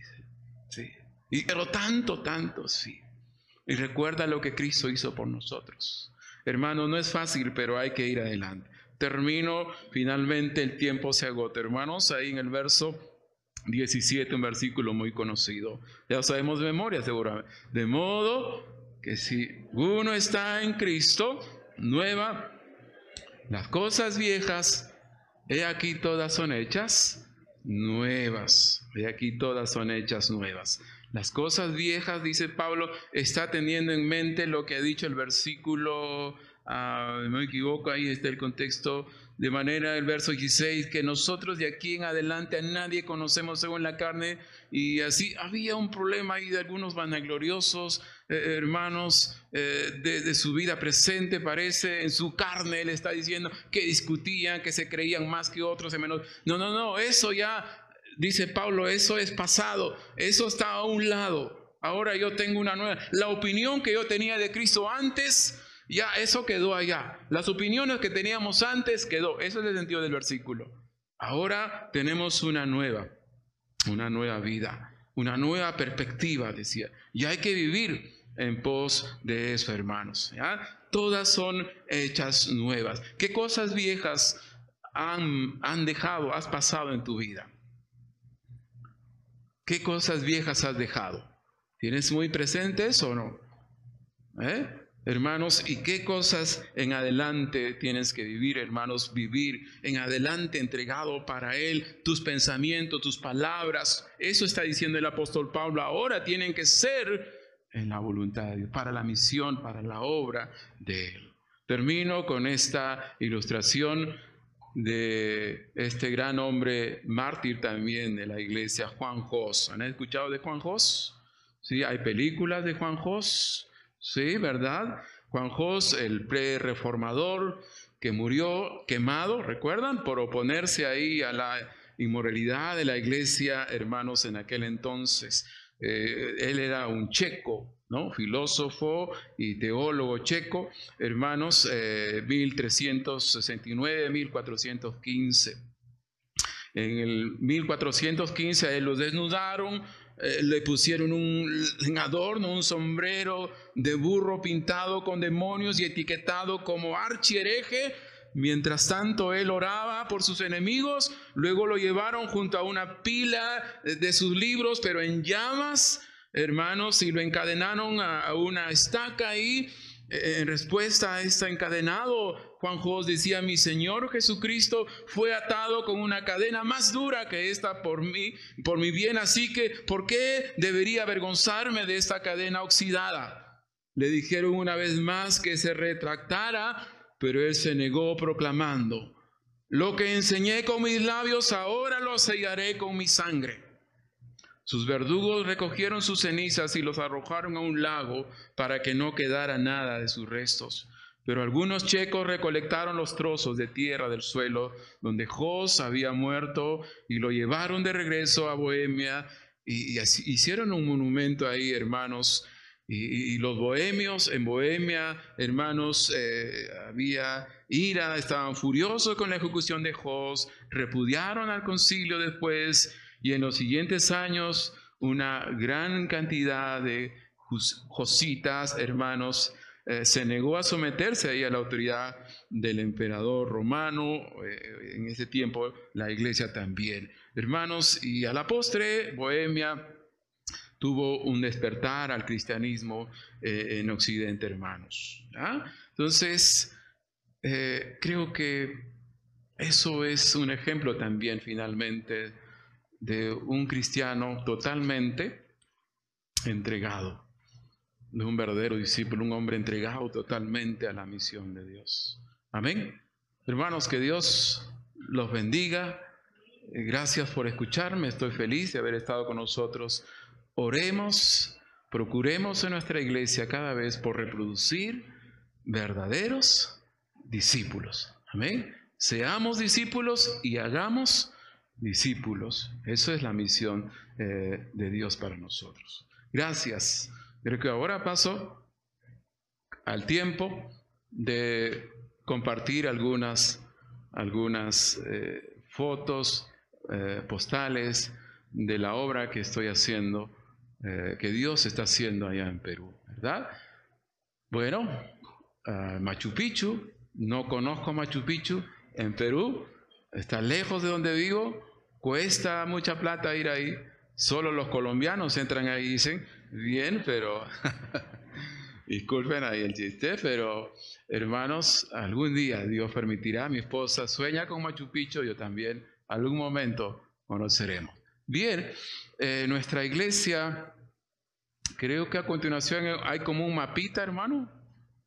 sí. Y, pero tanto, tanto, sí. Y recuerda lo que Cristo hizo por nosotros. Hermano, no es fácil, pero hay que ir adelante. Termino, finalmente el tiempo se agota. Hermanos, ahí en el verso 17, un versículo muy conocido. Ya sabemos de memoria seguramente. De modo que si uno está en Cristo, nueva, las cosas viejas, he aquí todas son hechas nuevas. He aquí todas son hechas nuevas. Las cosas viejas, dice Pablo, está teniendo en mente lo que ha dicho el versículo, ah, no me equivoco, ahí está el contexto, de manera el verso 16, que nosotros de aquí en adelante a nadie conocemos según la carne, y así había un problema ahí de algunos vanagloriosos eh, hermanos eh, de, de, su vida presente, parece, en su carne, él está diciendo que discutían, que se creían más que otros, menos. No, no, no, eso ya dice Pablo, eso es pasado, eso está a un lado. Ahora yo tengo una nueva. La opinión que yo tenía de Cristo antes, ya eso quedó allá. Las opiniones que teníamos antes quedó. Eso es el sentido del versículo. Ahora tenemos una nueva, una nueva vida, una nueva perspectiva, decía. Y hay que vivir en pos de eso, hermanos. ¿ya? Todas son hechas nuevas. ¿Qué cosas viejas han, han dejado, has pasado en tu vida? ¿Qué cosas viejas has dejado? ¿Tienes muy presentes o no? ¿Eh? Hermanos, ¿y qué cosas en adelante tienes que vivir, hermanos? Vivir en adelante entregado para Él, tus pensamientos, tus palabras. Eso está diciendo el apóstol Pablo. Ahora tienen que ser en la voluntad de Dios, para la misión, para la obra de Él. Termino con esta ilustración de este gran hombre mártir también de la iglesia, Juan Jos. ¿Han escuchado de Juan Jos? Sí, hay películas de Juan Jos, sí, ¿verdad? Juan Jos, el pre-reformador que murió quemado, ¿recuerdan? Por oponerse ahí a la inmoralidad de la iglesia, hermanos, en aquel entonces. Eh, él era un checo, ¿no? filósofo y teólogo checo, hermanos, 1369, eh, 1415. En el 1415 a él lo desnudaron, eh, le pusieron un adorno, un sombrero de burro pintado con demonios y etiquetado como archiereje. Mientras tanto él oraba por sus enemigos, luego lo llevaron junto a una pila de sus libros, pero en llamas, hermanos, y lo encadenaron a una estaca ahí. En respuesta a este encadenado, Juan Jos decía, mi Señor Jesucristo fue atado con una cadena más dura que esta por mí, por mi bien, así que ¿por qué debería avergonzarme de esta cadena oxidada? Le dijeron una vez más que se retractara, pero él se negó proclamando, lo que enseñé con mis labios ahora lo sellaré con mi sangre. Sus verdugos recogieron sus cenizas y los arrojaron a un lago para que no quedara nada de sus restos. Pero algunos checos recolectaron los trozos de tierra del suelo donde Jos había muerto y lo llevaron de regreso a Bohemia y, hicieron un monumento ahí, hermanos. Y, los bohemios en Bohemia, hermanos, eh, había ira, estaban furiosos con la ejecución de Jos, repudiaron al concilio después y en los siguientes años una gran cantidad de jositas, hermanos, eh, se negó a someterse ahí a la autoridad del emperador romano, eh, en ese tiempo la iglesia también. Hermanos, y a la postre, Bohemia tuvo un despertar al cristianismo eh, en Occidente, hermanos. Entonces, creo que eso es un ejemplo también finalmente de un cristiano totalmente entregado, de un verdadero discípulo, un hombre entregado totalmente a la misión de Dios. Amén. Hermanos, que Dios los bendiga. Gracias por escucharme, estoy feliz de haber estado con nosotros. Oremos, procuremos en nuestra iglesia cada vez por reproducir verdaderos discípulos. Amén. Seamos discípulos y hagamos discípulos. Eso es la misión eh, de Dios para nosotros. Gracias. Creo que ahora paso al tiempo de compartir algunas, algunas eh, fotos, eh, postales de la obra que estoy haciendo, que Dios está haciendo allá en Perú, ¿verdad? Bueno, Machu Picchu, no conozco Machu Picchu en Perú, está lejos de donde vivo, Cuesta mucha plata ir ahí. Solo los colombianos entran ahí y dicen, bien, pero disculpen ahí el chiste, pero hermanos, algún día Dios permitirá, mi esposa sueña con Machu Picchu, yo también, algún momento conoceremos. Bien, eh, nuestra iglesia, creo que a continuación hay como un mapita, hermano,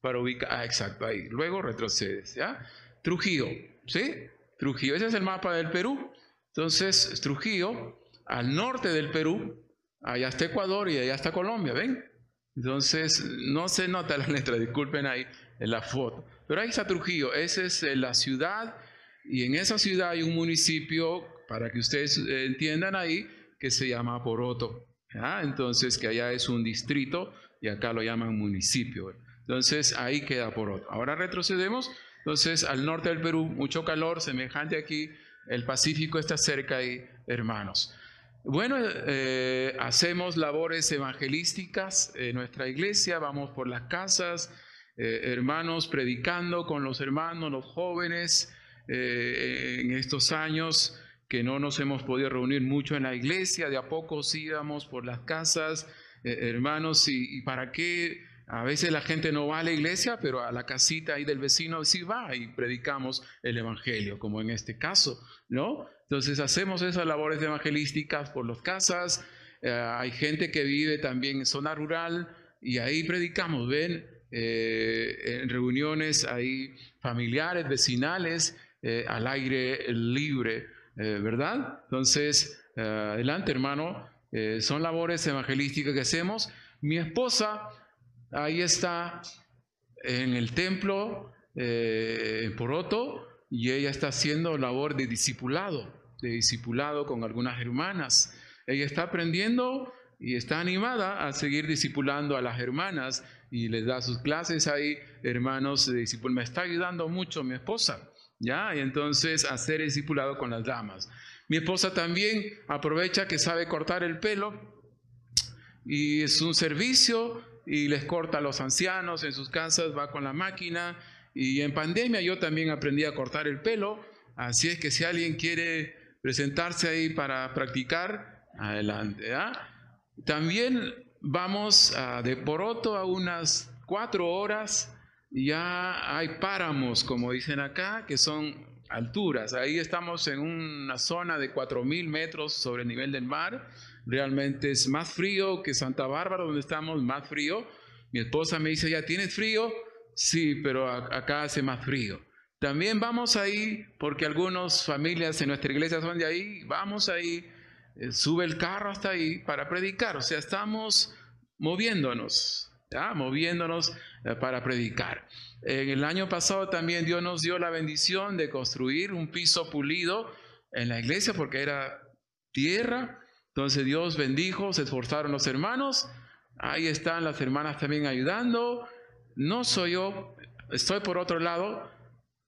para ubicar, ah, exacto, ahí, luego retrocedes, ¿ya? Trujillo, ¿sí? Trujillo, ese es el mapa del Perú. Entonces, Trujillo, al norte del Perú, allá está Ecuador y allá está Colombia, ¿ven? Entonces, no se nota la letra, disculpen ahí en la foto. Pero ahí está Trujillo, esa es eh, la ciudad y en esa ciudad hay un municipio, para que ustedes eh, entiendan ahí, que se llama Poroto. Entonces, que allá es un distrito y acá lo llaman municipio. Entonces, ahí queda Poroto. Ahora retrocedemos. Entonces, al norte del Perú, mucho calor, semejante aquí el Pacífico está cerca ahí, hermanos. Bueno, eh, hacemos labores evangelísticas en nuestra iglesia, vamos por las casas, eh, hermanos, predicando con los hermanos, los jóvenes, en estos años que no nos hemos podido reunir mucho en la iglesia, de a poco íbamos por las casas, hermanos, y, para qué a veces la gente no va a la iglesia, pero a la casita ahí del vecino sí va y predicamos el evangelio, como en este caso, ¿no? Entonces hacemos esas labores evangelísticas por las casas. Eh, hay gente que vive también en zona rural y ahí predicamos, ven, eh, en reuniones ahí familiares, vecinales, eh, al aire libre, ¿verdad? Entonces, adelante hermano, son labores evangelísticas que hacemos. Mi esposa ahí está en el templo eh, en Poroto y ella está haciendo labor de discipulado, de discipulado con algunas hermanas. Ella está aprendiendo y está animada a seguir discipulando a las hermanas y les da sus clases ahí, hermanos de discipulado. Me está ayudando mucho mi esposa, ¿ya? Y entonces hacer discipulado con las damas. Mi esposa también aprovecha que sabe cortar el pelo y es un servicio y les corta a los ancianos en sus casas, va con la máquina. Y en pandemia yo también aprendí a cortar el pelo, así es que si alguien quiere presentarse ahí para practicar, adelante. ¿ah? También vamos a, de Poroto a unas cuatro horas, ya hay páramos, como dicen acá, que son alturas. Ahí estamos en una zona de 4.000 metros sobre el nivel del mar. Realmente es más frío que Santa Bárbara, donde estamos, más frío. Mi esposa me dice, ¿ya tienes frío? Sí, pero acá hace más frío. También vamos ahí, porque algunas familias en nuestra iglesia son de ahí, vamos ahí, eh, sube el carro hasta ahí para predicar. O sea, estamos moviéndonos, ¿ya? moviéndonos eh, para predicar. En el año pasado también Dios nos dio la bendición de construir un piso pulido en la iglesia porque era tierra. Entonces Dios bendijo, se esforzaron los hermanos. Ahí están las hermanas también ayudando. No soy yo, estoy por otro lado,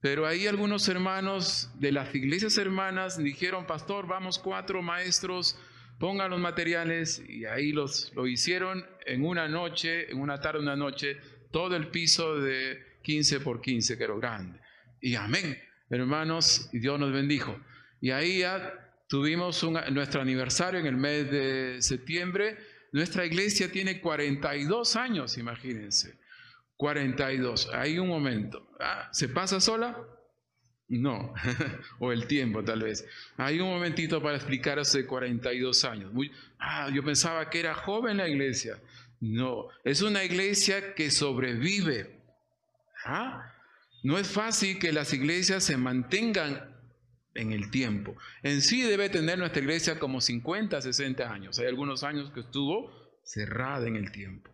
pero ahí algunos hermanos de las iglesias hermanas dijeron, pastor, vamos cuatro maestros, pongan los materiales y ahí los, lo hicieron en una noche, en una tarde, una noche, todo el piso de 15 por 15, que era grande. Y amén, hermanos, y Dios nos bendijo. Y ahí ya tuvimos nuestro aniversario en el mes de septiembre. Nuestra iglesia tiene 42 años, imagínense. 42. Hay un momento. Ah, ¿Se pasa sola? No, o el tiempo tal vez. Hay un momentito para explicar hace 42 años. Muy, ah, yo pensaba que era joven la iglesia. No, es una iglesia que sobrevive ¿Ah? No es fácil que las iglesias se mantengan en el tiempo. En sí debe tener nuestra iglesia como 50, 60 años. Hay algunos años que estuvo cerrada en el tiempo.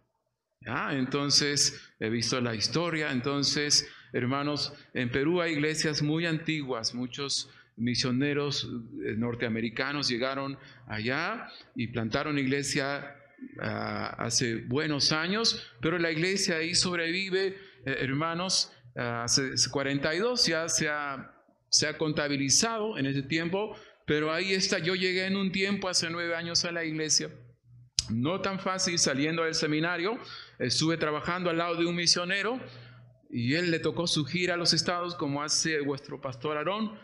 Entonces, he visto la historia. Entonces, hermanos, en Perú hay iglesias muy antiguas. Muchos misioneros eh, norteamericanos llegaron allá y plantaron iglesia ah, hace buenos años, pero la iglesia ahí sobrevive eh, hermanos, hace 42 ya se ha, se ha contabilizado en ese tiempo, pero ahí está, yo llegué en un tiempo, hace nueve años a la iglesia, no tan fácil saliendo del seminario, estuve trabajando al lado de un misionero y él le tocó su gira a los estados como hace vuestro pastor Aarón,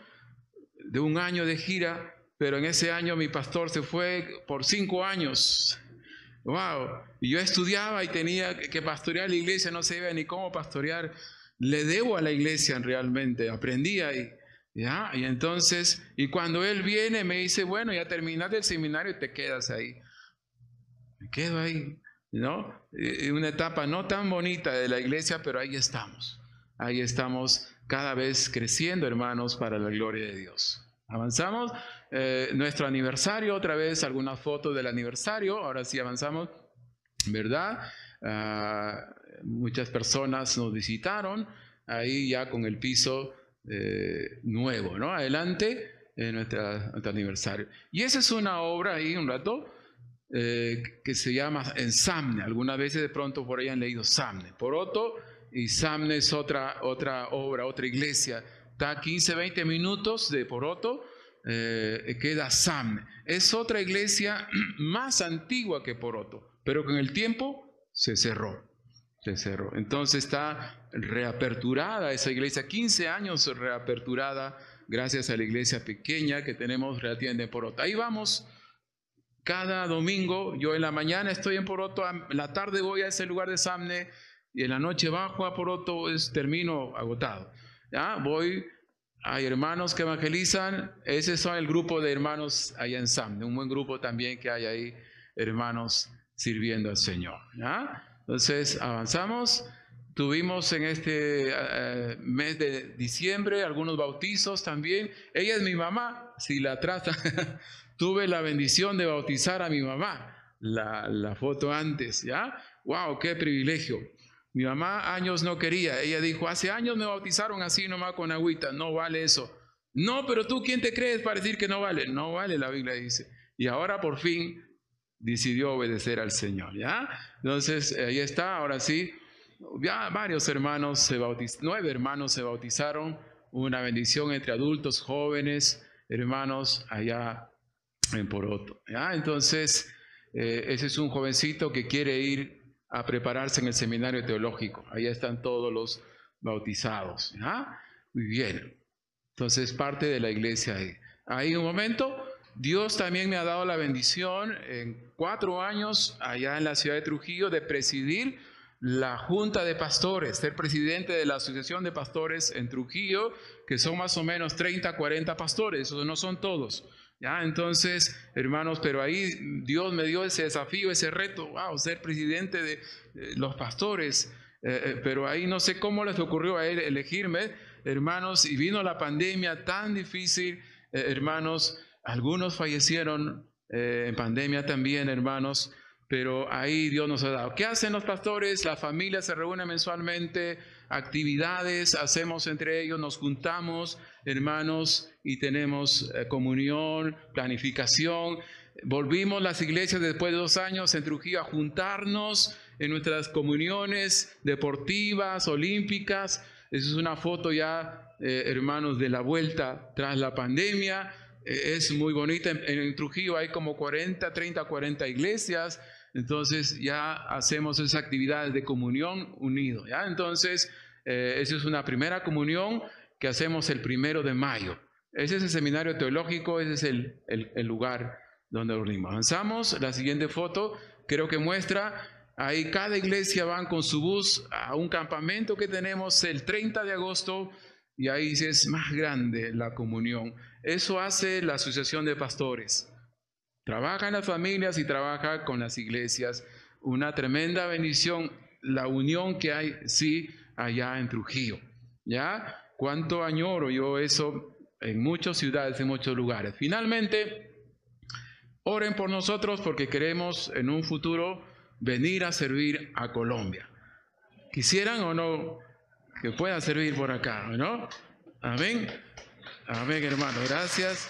de un año de gira, pero en ese año mi pastor se fue por cinco años Wow. Y yo estudiaba y tenía que pastorear la iglesia, no sabía ni cómo pastorear. Le debo a la iglesia realmente, aprendía y, ¿ya? y entonces, y cuando él viene me dice, bueno, ya terminaste el seminario y te quedas ahí. Me quedo ahí, ¿no? Una etapa no tan bonita de la iglesia, pero ahí estamos. Ahí estamos cada vez creciendo, hermanos, para la gloria de Dios. Avanzamos. Eh, nuestro aniversario, otra vez algunas fotos del aniversario, ahora sí avanzamos, ¿verdad? Ah, muchas personas nos visitaron ahí ya con el piso eh, nuevo, ¿no? Adelante, en nuestro aniversario. Y esa es una obra ahí, un rato, eh, que se llama En Samne. Algunas veces de pronto por ahí han leído Samne. Por otro, y Samne es otra, otra obra, otra iglesia. Está 15, 20 minutos de Poroto eh, queda Sam. Es otra iglesia más antigua que Poroto, pero con el tiempo se cerró. Se cerró. Entonces está reaperturada esa iglesia, 15 años reaperturada gracias a la iglesia pequeña que tenemos relativamente en Poroto. Ahí vamos cada domingo, yo en la mañana estoy en Poroto, en la tarde voy a ese lugar de Samne y en la noche bajo a Poroto, es, termino agotado. ¿Ya? Voy hay hermanos que evangelizan, ese son el grupo de hermanos allá en Sam, un buen grupo también que hay ahí, hermanos sirviendo al Señor. Entonces, avanzamos. Tuvimos en este eh, mes de diciembre algunos bautizos también. Ella es mi mamá, si la trata. Tuve la bendición de bautizar a mi mamá, la, foto antes, ¿ya? ¡Wow! ¡Qué privilegio! Mi mamá años no quería. Ella dijo, hace años me bautizaron así nomás con agüita. No vale eso. No, pero tú, ¿quién te crees para decir que no vale? No vale, la Biblia dice. Y ahora por fin decidió obedecer al Señor, ¿ya? Entonces, ahí está, ahora sí. Ya varios hermanos se bautizaron, nueve hermanos se bautizaron, una bendición entre adultos, jóvenes, hermanos, allá en Poroto. Entonces, eh, ese es un jovencito que quiere ir a prepararse en el seminario teológico. Allá están todos los bautizados. Muy bien. Entonces, parte de la iglesia ahí. Ahí un momento, Dios también me ha dado la bendición en cuatro años allá en la ciudad de Trujillo de presidir la Junta de Pastores, ser presidente de la Asociación de Pastores en Trujillo, que son más o menos 30, 40 pastores, esos no son todos. ¿Ya? Entonces, hermanos, pero ahí Dios me dio ese desafío, ese reto, wow, ser presidente de, los pastores, eh, eh, pero ahí no sé cómo les ocurrió a él elegirme, hermanos, y vino la pandemia tan difícil, eh, hermanos, algunos fallecieron en pandemia también, hermanos, pero ahí Dios nos ha dado. ¿Qué hacen los pastores? La familia se reúne mensualmente, actividades hacemos entre ellos, nos juntamos, hermanos, y tenemos eh, comunión, planificación. Volvimos las iglesias después de dos años en Trujillo a juntarnos en nuestras comuniones deportivas, olímpicas. Esa es una foto ya, eh, hermanos, de la vuelta tras la pandemia. Eh, es muy bonita. En, en Trujillo hay como 40, 30, 40 iglesias entonces ya hacemos esas actividades de comunión unido. ¿ya? Entonces, eh, esa es una primera comunión que hacemos el primero de mayo. Ese es el seminario teológico, ese es el, el, lugar donde dormimos. Avanzamos, la siguiente foto creo que muestra, ahí cada iglesia van con su bus a un campamento que tenemos el 30 de agosto y ahí es más grande la comunión. Eso hace la Asociación de Pastores. Trabaja en las familias y trabaja con las iglesias. Una tremenda bendición, la unión que hay, sí, allá en Trujillo. ¿Ya? Cuánto añoro yo eso en muchas ciudades, en muchos lugares. Finalmente, oren por nosotros porque queremos en un futuro venir a servir a Colombia. ¿Quisieran o no que puedan servir por acá, no? Amén. Amén, hermano. Gracias.